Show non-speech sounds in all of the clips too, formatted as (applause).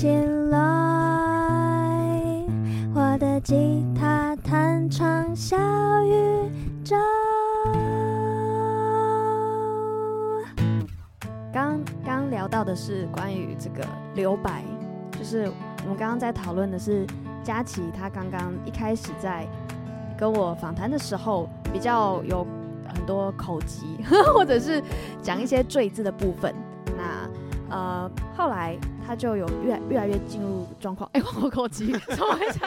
起来，我的吉他弹唱小宇宙。刚刚聊到的是关于这个留白，就是我们刚刚在讨论的是佳琪，他刚刚一开始在跟我访谈的时候，比较有很多口疾，(laughs) 或者是讲一些赘字的部分。那呃，后来他就有越越来越进入状况。(laughs) 哎、欸，我口急，怎么回事？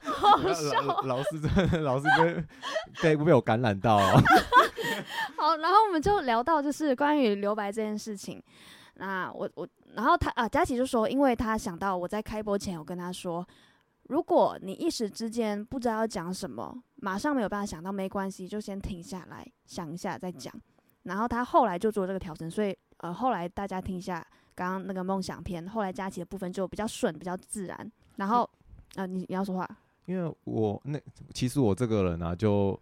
(laughs) 好笑。老师真的，老师被被被我感染到了。(laughs) 好，然后我们就聊到就是关于留白这件事情。那我我，然后他啊，佳琪就说，因为他想到我在开播前，我跟他说，如果你一时之间不知道要讲什么，马上没有办法想到，没关系，就先停下来想一下再讲。然后他后来就做这个调整，所以呃，后来大家听一下刚刚那个梦想篇，后来佳琪的部分就比较顺，比较自然。然后啊，你你要说话，因为我那其实我这个人啊，就。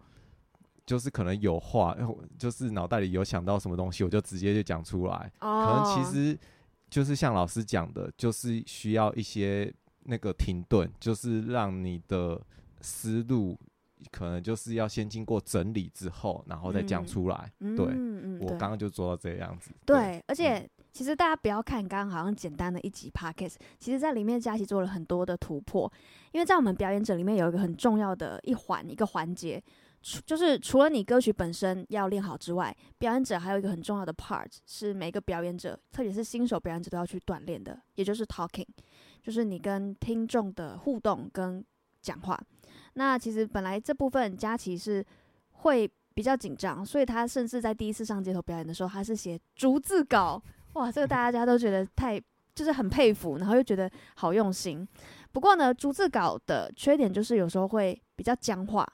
就是可能有话，(laughs) 就是脑袋里有想到什么东西，我就直接就讲出来。Oh. 可能其实就是像老师讲的，就是需要一些那个停顿，就是让你的思路可能就是要先经过整理之后，然后再讲出来。嗯、对，嗯、我刚刚就做到这样子。对，对而且、嗯、其实大家不要看刚刚好像简单的一集 Podcast，其实在里面佳琪做了很多的突破，因为在我们表演者里面有一个很重要的一环，一个环节。除就是除了你歌曲本身要练好之外，表演者还有一个很重要的 part 是每个表演者，特别是新手表演者都要去锻炼的，也就是 talking，就是你跟听众的互动跟讲话。那其实本来这部分佳琪是会比较紧张，所以他甚至在第一次上街头表演的时候，他是写逐字稿。哇，这个大家都觉得太就是很佩服，然后又觉得好用心。不过呢，逐字稿的缺点就是有时候会比较僵化。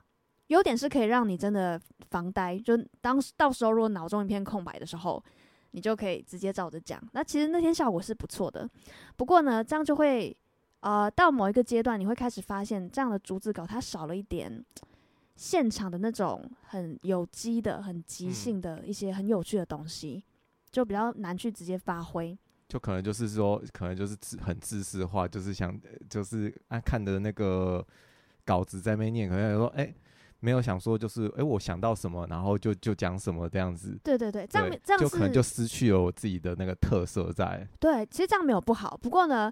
优点是可以让你真的防呆，就当到时候如果脑中一片空白的时候，你就可以直接照着讲。那其实那天效果是不错的，不过呢，这样就会呃到某一个阶段，你会开始发现这样的竹子稿它少了一点现场的那种很有机的、很即兴的一些很有趣的东西，就比较难去直接发挥。就可能就是说，可能就是很自私化，就是想就是按看的那个稿子在那边念，可能说哎。欸没有想说，就是哎，我想到什么，然后就就讲什么这样子。对对对，这样对这样就可能就失去了我自己的那个特色在。对，其实这样没有不好，不过呢，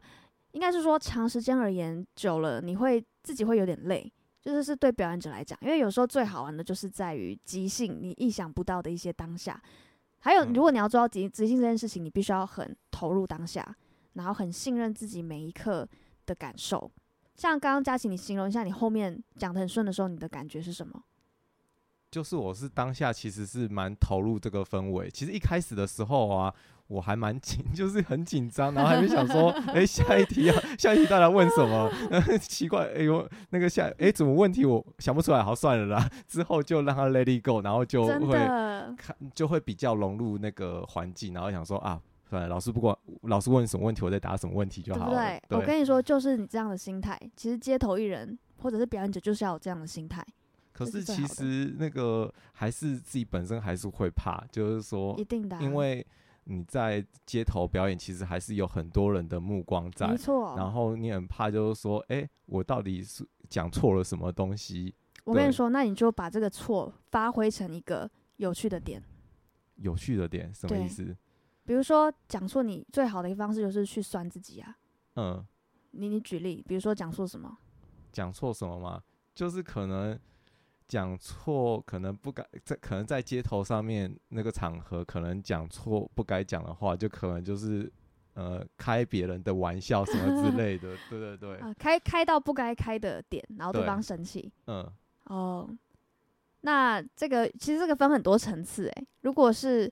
应该是说长时间而言久了，你会自己会有点累，就是是对表演者来讲，因为有时候最好玩的就是在于即兴，你意想不到的一些当下。还有，如果你要做到即即兴这件事情，你必须要很投入当下，然后很信任自己每一刻的感受。像刚刚佳琪，你形容一下你后面讲的很顺的时候，你的感觉是什么？就是我是当下其实是蛮投入这个氛围。其实一开始的时候啊，我还蛮紧，(laughs) 就是很紧张，然后还没想说，哎、欸，下一题啊，下一题大家问什么？(laughs) 奇怪，哎、欸、呦，那个下，哎、欸，怎么问题我想不出来？好，算了啦，(laughs) 之后就让他 let it go，然后就会看，就会比较融入那个环境，然后想说啊。对，老师不管老师问什么问题，我再答什么问题就好了。对，对，对，我跟你说，就是你这样的心态，其实街头艺人或者是表演者就是要有这样的心态。可是其实那个还是自己本身还是会怕，就是说，一定的，因为你在街头表演，其实还是有很多人的目光在，没错。然后你很怕，就是说，哎，我到底是讲错了什么东西？我跟你说，那你就把这个错发挥成一个有趣的点。有趣的点什么意思？比如说讲错，你最好的一个方式就是去酸自己啊。嗯，你你举例，比如说讲错什么？讲错什么吗？就是可能讲错，可能不该在，可能在街头上面那个场合，可能讲错不该讲的话，就可能就是呃开别人的玩笑什么之类的。(laughs) 对对对。啊，开开到不该开的点，然后对方生气。嗯。哦，那这个其实这个分很多层次诶。如果是。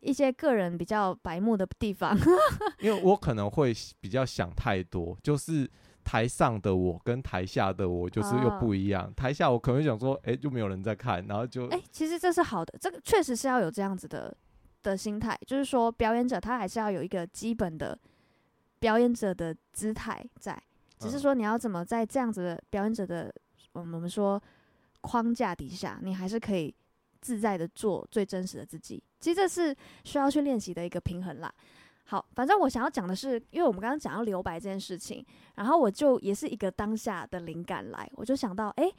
一些个人比较白目的地方，(laughs) 因为我可能会比较想太多，就是台上的我跟台下的我就是又不一样。哦、台下我可能会想说，哎、欸，就没有人在看，然后就哎、欸，其实这是好的，这个确实是要有这样子的的心态，就是说表演者他还是要有一个基本的表演者的姿态在，只是说你要怎么在这样子的表演者的我们说框架底下，你还是可以。自在的做最真实的自己，其实这是需要去练习的一个平衡啦。好，反正我想要讲的是，因为我们刚刚讲到留白这件事情，然后我就也是一个当下的灵感来，我就想到，哎，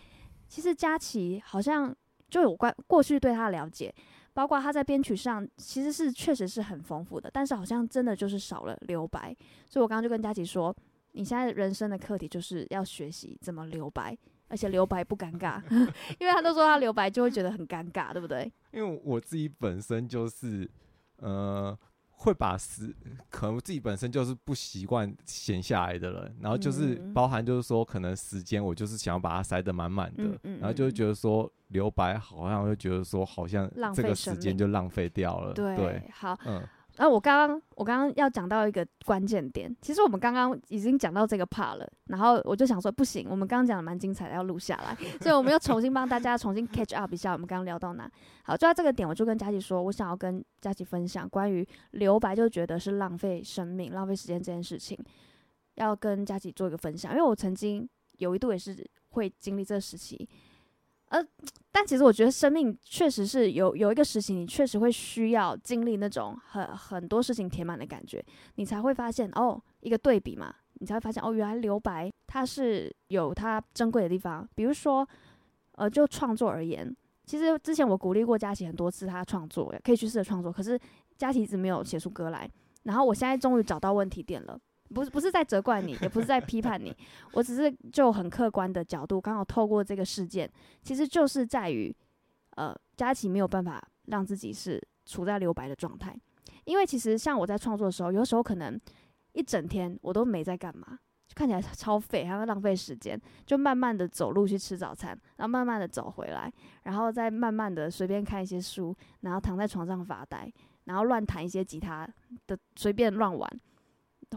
其实佳琪好像就有关过去对他的了解，包括他在编曲上其实是确实是很丰富的，但是好像真的就是少了留白，所以我刚刚就跟佳琪说，你现在人生的课题就是要学习怎么留白，而且留白不尴尬，(laughs) 因为他都说他留白就会觉得很尴尬，对不对？因为我自己本身就是，呃。会把时，可能自己本身就是不习惯闲下来的人，然后就是包含就是说，可能时间我就是想要把它塞得满满的，嗯嗯嗯、然后就会觉得说留白好像会觉得说好像这个时间就浪费掉了，对，对，好，嗯。然后我刚刚我刚刚要讲到一个关键点，其实我们刚刚已经讲到这个 part 了，然后我就想说不行，我们刚刚讲的蛮精彩的，要录下来，所以我们又重新帮大家重新 catch up 一下，我们刚刚聊到哪？好，就在这个点，我就跟佳琪说，我想要跟佳琪分享关于留白就觉得是浪费生命、浪费时间这件事情，要跟佳琪做一个分享，因为我曾经有一度也是会经历这个时期。呃，但其实我觉得生命确实是有有一个时期，你确实会需要经历那种很很多事情填满的感觉，你才会发现哦，一个对比嘛，你才会发现哦，原来留白它是有它珍贵的地方。比如说，呃，就创作而言，其实之前我鼓励过佳琪很多次，他创作可以去试着创作，可是佳琪一直没有写出歌来。然后我现在终于找到问题点了。不不是在责怪你，也不是在批判你，我只是就很客观的角度，刚好透过这个事件，其实就是在于，呃，佳琪没有办法让自己是处在留白的状态，因为其实像我在创作的时候，有时候可能一整天我都没在干嘛，看起来超废，还要浪费时间，就慢慢的走路去吃早餐，然后慢慢的走回来，然后再慢慢的随便看一些书，然后躺在床上发呆，然后乱弹一些吉他的，随便乱玩。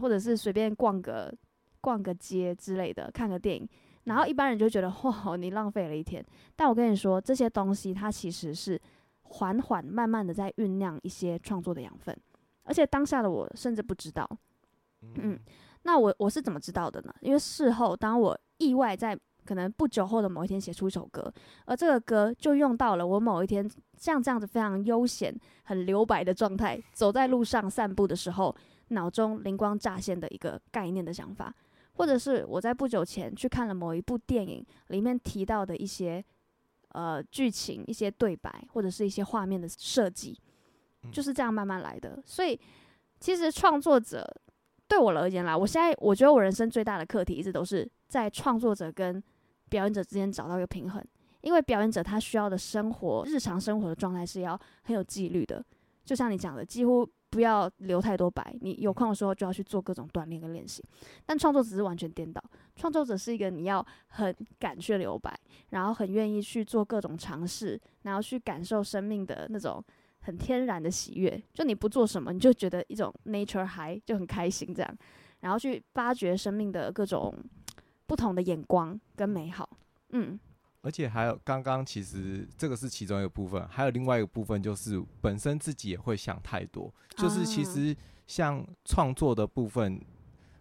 或者是随便逛个逛个街之类的，看个电影，然后一般人就觉得 (laughs) 哇，你浪费了一天。但我跟你说，这些东西它其实是缓缓慢慢的在酝酿一些创作的养分，而且当下的我甚至不知道。嗯，那我我是怎么知道的呢？因为事后当我意外在可能不久后的某一天写出一首歌，而这个歌就用到了我某一天像这样子非常悠闲、很留白的状态，走在路上散步的时候。脑中灵光乍现的一个概念的想法，或者是我在不久前去看了某一部电影里面提到的一些呃剧情、一些对白，或者是一些画面的设计，就是这样慢慢来的。所以，其实创作者对我而言啦，我现在我觉得我人生最大的课题一直都是在创作者跟表演者之间找到一个平衡，因为表演者他需要的生活、日常生活的状态是要很有纪律的，就像你讲的，几乎。不要留太多白，你有空的时候就要去做各种锻炼跟练习。但创作只是完全颠倒，创作者是一个你要很敢去留白，然后很愿意去做各种尝试，然后去感受生命的那种很天然的喜悦。就你不做什么，你就觉得一种 (laughs) nature high 就很开心这样，然后去发掘生命的各种不同的眼光跟美好。嗯。而且还有，刚刚其实这个是其中一个部分，还有另外一个部分就是本身自己也会想太多。就是其实像创作的部分，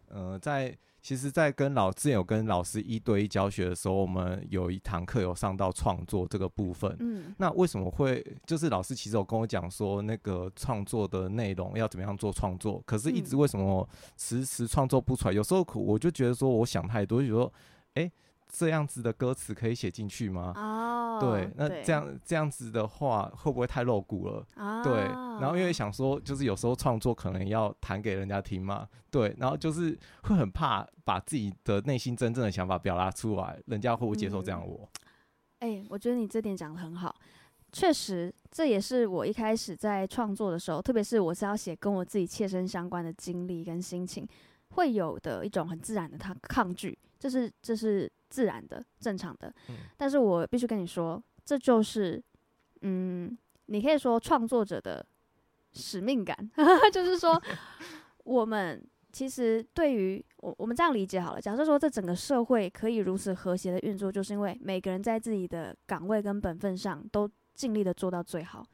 呃，在其实，在跟老之前有跟老师一对一教学的时候，我们有一堂课有上到创作这个部分。嗯，那为什么会就是老师其实有跟我讲说，那个创作的内容要怎么样做创作，可是一直为什么迟迟创作不出来？有时候我就觉得说，我想太多，就说，哎。这样子的歌词可以写进去吗？哦，对，那这样这样子的话，会不会太露骨了？哦，对，然后因为想说，就是有时候创作可能要弹给人家听嘛，对，然后就是会很怕把自己的内心真正的想法表达出来，人家会不会接受这样我？哎、嗯欸，我觉得你这点讲的很好，确实，这也是我一开始在创作的时候，特别是我是要写跟我自己切身相关的经历跟心情，会有的一种很自然的他抗拒，这是这是。自然的、正常的，但是我必须跟你说，这就是，嗯，你可以说创作者的使命感，(laughs) 就是说，(laughs) 我们其实对于我，我们这样理解好了。假设说，这整个社会可以如此和谐的运作，就是因为每个人在自己的岗位跟本分上都尽力的做到最好，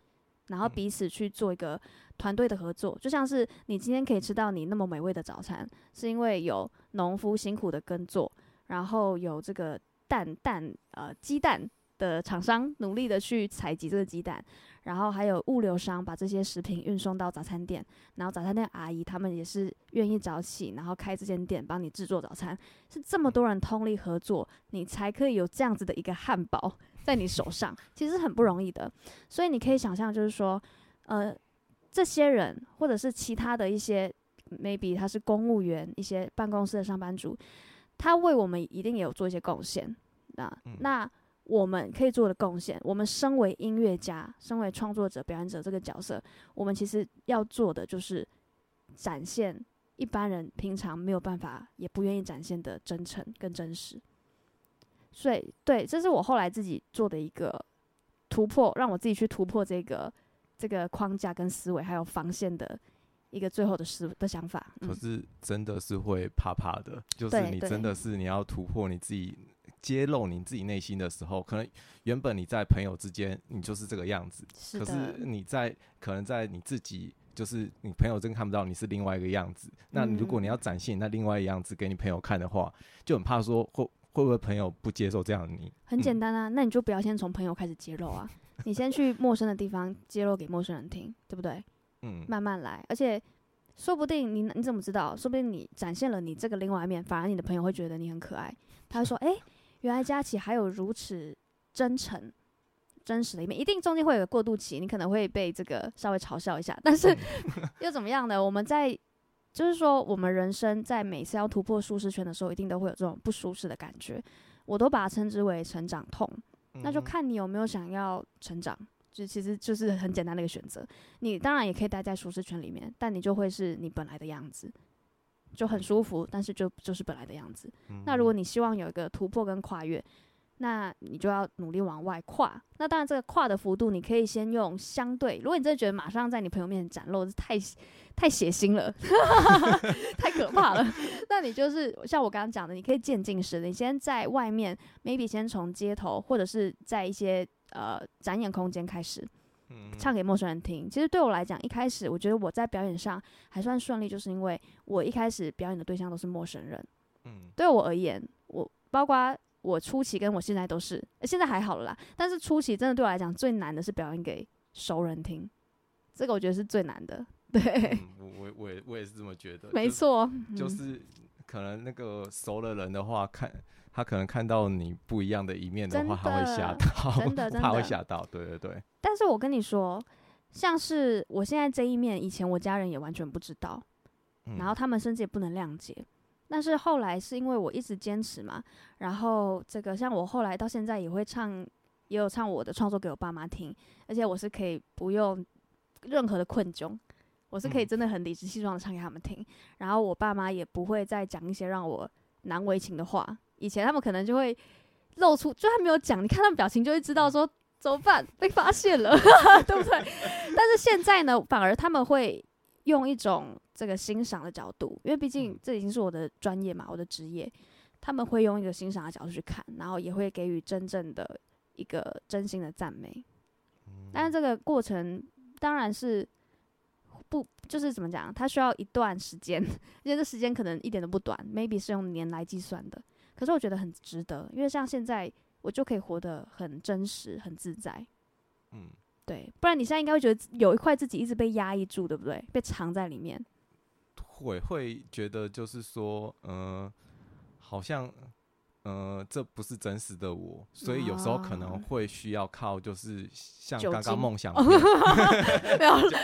然后彼此去做一个团队的合作。就像是你今天可以吃到你那么美味的早餐，是因为有农夫辛苦的耕作。然后有这个蛋蛋呃鸡蛋的厂商努力的去采集这个鸡蛋，然后还有物流商把这些食品运送到早餐店，然后早餐店阿姨他们也是愿意早起，然后开这间店帮你制作早餐，是这么多人通力合作，你才可以有这样子的一个汉堡在你手上，其实很不容易的。所以你可以想象，就是说，呃，这些人或者是其他的一些，maybe 他是公务员，一些办公室的上班族，他为我们一定也有做一些贡献。那那。我们可以做的贡献，我们身为音乐家，身为创作者、表演者这个角色，我们其实要做的就是展现一般人平常没有办法，也不愿意展现的真诚跟真实。所以，对，这是我后来自己做的一个突破，让我自己去突破这个这个框架跟思维，还有防线的一个最后的思的想法。可是真的是会怕怕的，嗯、就是你真的是你要突破你自己。揭露你自己内心的时候，可能原本你在朋友之间，你就是这个样子。是。可是你在可能在你自己，就是你朋友真看不到你是另外一个样子。嗯。那如果你要展现那另外一个样子给你朋友看的话，就很怕说会会不会朋友不接受这样的你。很简单啊，嗯。那你就不要先从朋友开始揭露啊，(laughs) 你先去陌生的地方揭露给陌生人听，对不对？嗯。慢慢来，而且说不定你你怎么知道？说不定你展现了你这个另外一面，反而你的朋友会觉得你很可爱，他会说：“哎。(laughs) ”原来佳琪还有如此真诚、真实的一面，一定中间会有个过渡期，你可能会被这个稍微嘲笑一下，但是 (laughs) 又怎么样呢？我们在就是说，我们人生在每次要突破舒适圈的时候，一定都会有这种不舒适的感觉，我都把它称之为成长痛。那就看你有没有想要成长，就其实就是很简单的一个选择。你当然也可以待在舒适圈里面，但你就会是你本来的样子。就很舒服，但是就就是本来的样子。嗯。那如果你希望有一个突破跟跨越，那你就要努力往外跨。那当然，这个跨的幅度，你可以先用相对。如果你真的觉得马上在你朋友面前展露，太太血腥了，(laughs) 太可怕了，那你就是像我刚刚讲的，你可以渐进式的，你先在外面，maybe 先从街头或者是在一些呃展演空间开始。唱给陌生人听，其实对我来讲，一开始我觉得我在表演上还算顺利，就是因为我一开始表演的对象都是陌生人。嗯，对我而言，我包括我初期跟我现在都是，现在还好了啦。但是初期真的对我来讲最难的是表演给熟人听，这个我觉得是最难的。对，嗯、我我也我也是这么觉得。(laughs) 没错，就是、就是、可能那个熟的人的话看。他可能看到你不一样的一面的话，他会吓到，真的，(laughs) 真的他会吓到，对对对。但是我跟你说，像是我现在这一面，以前我家人也完全不知道，嗯、然后他们甚至也不能谅解。但是后来是因为我一直坚持嘛，然后这个像我后来到现在也会唱，也有唱我的创作给我爸妈听，而且我是可以不用任何的困窘，我是可以真的很理直气壮的唱给他们听，嗯、然后我爸妈也不会再讲一些让我难为情的话。以前他们可能就会露出，就还没有讲，你看他们表情就会知道说怎么办，(laughs) 被发现了，(laughs) 对不对？(laughs) 但是现在呢，反而他们会用一种这个欣赏的角度，因为毕竟这已经是我的专业嘛，我的职业，他们会用一个欣赏的角度去看，然后也会给予真正的一个真心的赞美。但是这个过程当然是不，就是怎么讲，它需要一段时间，(laughs) 因为这时间可能一点都不短，maybe 是用年来计算的。可是我觉得很值得，因为像现在我就可以活得很真实、很自在。嗯，对，不然你现在应该会觉得有一块自己一直被压抑住，对不对？被藏在里面。会会觉得就是说，嗯、呃，好像。呃，这不是真实的我，所以有时候可能会需要靠，就是像刚刚梦想 (laughs) 片，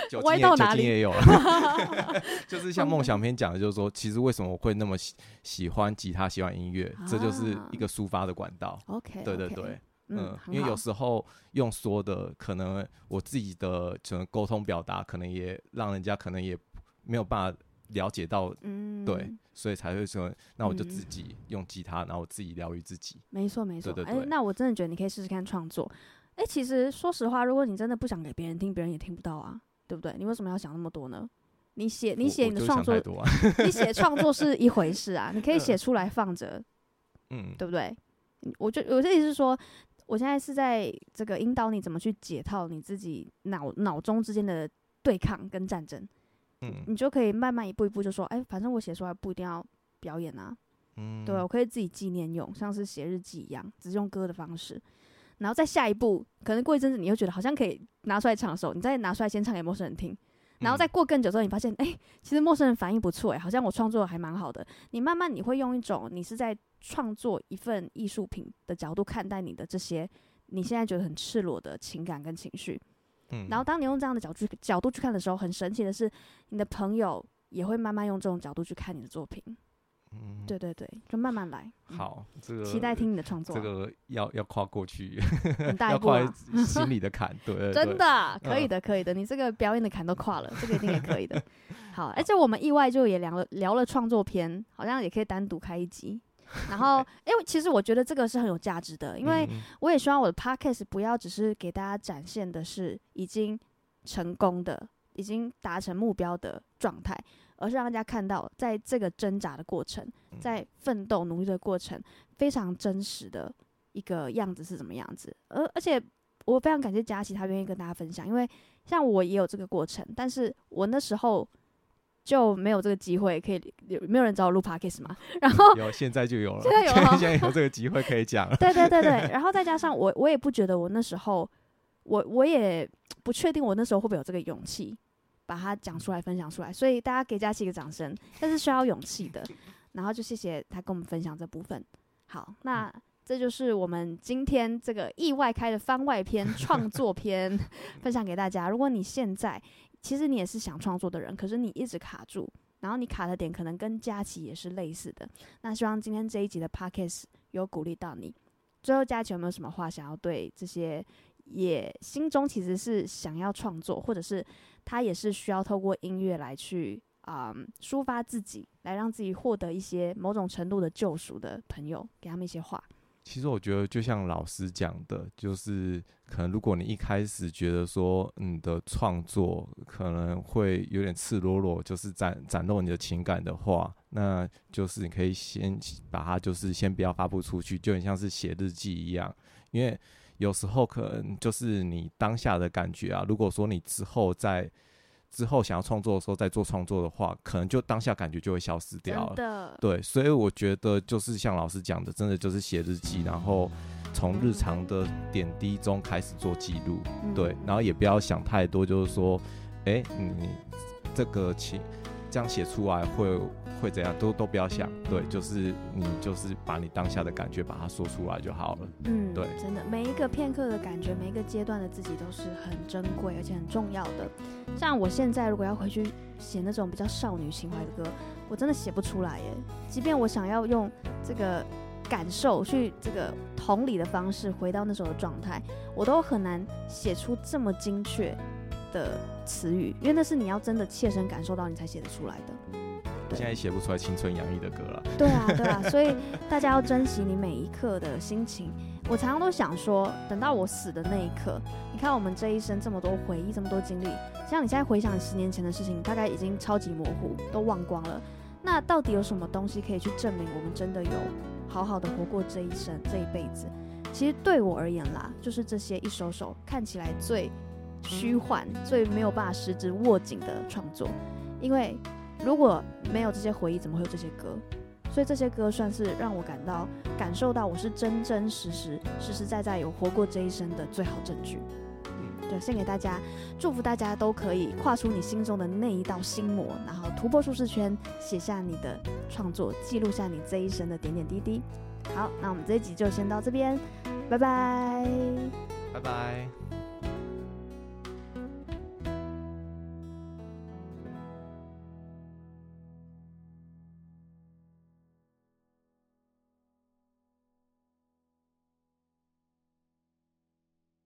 酒精也酒精也有了 (laughs) (laughs) 就是像梦想片讲的，就是说，其实为什么我会那么喜喜欢吉他，喜欢音乐，这就是一个抒发的管道。OK，对对对，嗯，因为有时候用说的，可能我自己的可能沟通表达，可能也让人家可能也没有办法。了解到，嗯，对，所以才会说，那我就自己用吉他，嗯、然后我自己疗愈自己。没错，没错。哎、欸，那我真的觉得你可以试试看创作。哎、欸，其实说实话，如果你真的不想给别人听，别人也听不到啊，对不对？你为什么要想那么多呢？你写，你写你的创作，啊、(laughs) 你写创作是一回事啊，你可以写出来放着，嗯，对不对？我就我的意思是说，我现在是在这个引导你怎么去解套你自己脑脑中之间的对抗跟战争。嗯、你就可以慢慢一步一步就说，哎、欸，反正我写出来不一定要表演啊，嗯，对，我可以自己纪念用，像是写日记一样，只是用歌的方式。然后再下一步，可能过一阵子你又觉得好像可以拿出来唱的时候，你再拿出来先唱给陌生人听，然后再过更久之后，你发现哎、欸，其实陌生人反应不错哎，好像我创作的还蛮好的。你慢慢你会用一种你是在创作一份艺术品的角度看待你的这些你现在觉得很赤裸的情感跟情绪。嗯，然后当你用这样的角度角度去看的时候，很神奇的是，你的朋友也会慢慢用这种角度去看你的作品。嗯，对对对，就慢慢来。好，这个期待听你的创作。这个要要跨过去，很大一步啊，(laughs) 要跨心里的坎。对，真的可以的，可以的。你这个表演的坎都跨了，这个一定也可以的。(laughs) 好，而且我们意外就也聊了聊了创作篇，好像也可以单独开一集。(laughs) 然后，因为其实我觉得这个是很有价值的，因为我也希望我的 podcast 不要只是给大家展现的是已经成功的、已经达成目标的状态，而是让大家看到在这个挣扎的过程、在奋斗努力的过程，非常真实的一个样子是什么样子。而而且我非常感谢佳琪，他愿意跟大家分享，因为像我也有这个过程，但是我那时候。就没有这个机会可以有没有人找我录 podcast 吗？(laughs) 然后有，现在就有了，现在有，现在有这个机会可以讲。对对对对，(laughs) 然后再加上我，我也不觉得我那时候，我我也不确定我那时候会不会有这个勇气把它讲出来分享出来。所以大家给佳琪一个掌声，这是需要勇气的。(laughs) 然后就谢谢他跟我们分享这部分。好，那这就是我们今天这个意外开的番外篇创作篇 (laughs) 分享给大家。如果你现在其实你也是想创作的人，可是你一直卡住，然后你卡的点可能跟佳琪也是类似的。那希望今天这一集的 podcast 有鼓励到你。最后，佳琪有没有什么话想要对这些也心中其实是想要创作，或者是他也是需要透过音乐来去啊、嗯、抒发自己，来让自己获得一些某种程度的救赎的朋友，给他们一些话。其实我觉得，就像老师讲的，就是可能如果你一开始觉得说你的创作可能会有点赤裸裸，就是展展露你的情感的话，那就是你可以先把它，就是先不要发布出去，就很像是写日记一样，因为有时候可能就是你当下的感觉啊，如果说你之后在。之后想要创作的时候再做创作的话，可能就当下感觉就会消失掉了。对，所以我觉得就是像老师讲的，真的就是写日记，然后从日常的点滴中开始做记录。对，然后也不要想太多，就是说，哎，你这个情这样写出来会。会怎样都都不要想，对，就是你就是把你当下的感觉把它说出来就好了。嗯，对，真的每一个片刻的感觉，每一个阶段的自己都是很珍贵而且很重要的。像我现在如果要回去写那种比较少女情怀的歌，我真的写不出来耶。即便我想要用这个感受去这个同理的方式回到那时候的状态，我都很难写出这么精确的词语，因为那是你要真的切身感受到你才写得出来的。现在写不出来青春洋溢的歌了。对啊，对啊，(laughs) 所以大家要珍惜你每一刻的心情。我常常都想说，等到我死的那一刻，你看我们这一生这么多回忆，这么多经历，像你现在回想十年前的事情，大概已经超级模糊，都忘光了。那到底有什么东西可以去证明我们真的有好好的活过这一生、这一辈子？其实对我而言啦，就是这些一首首看起来最虚幻、最没有办法实质握紧的创作，因为。如果没有这些回忆，怎么会有这些歌？所以这些歌算是让我感到感受到我是真真实实、实实在在有活过这一生的最好证据。嗯，就献给大家，祝福大家都可以跨出你心中的那一道心魔，然后突破舒适圈，写下你的创作，记录下你这一生的点点滴滴。好，那我们这一集就先到这边，拜拜，拜拜。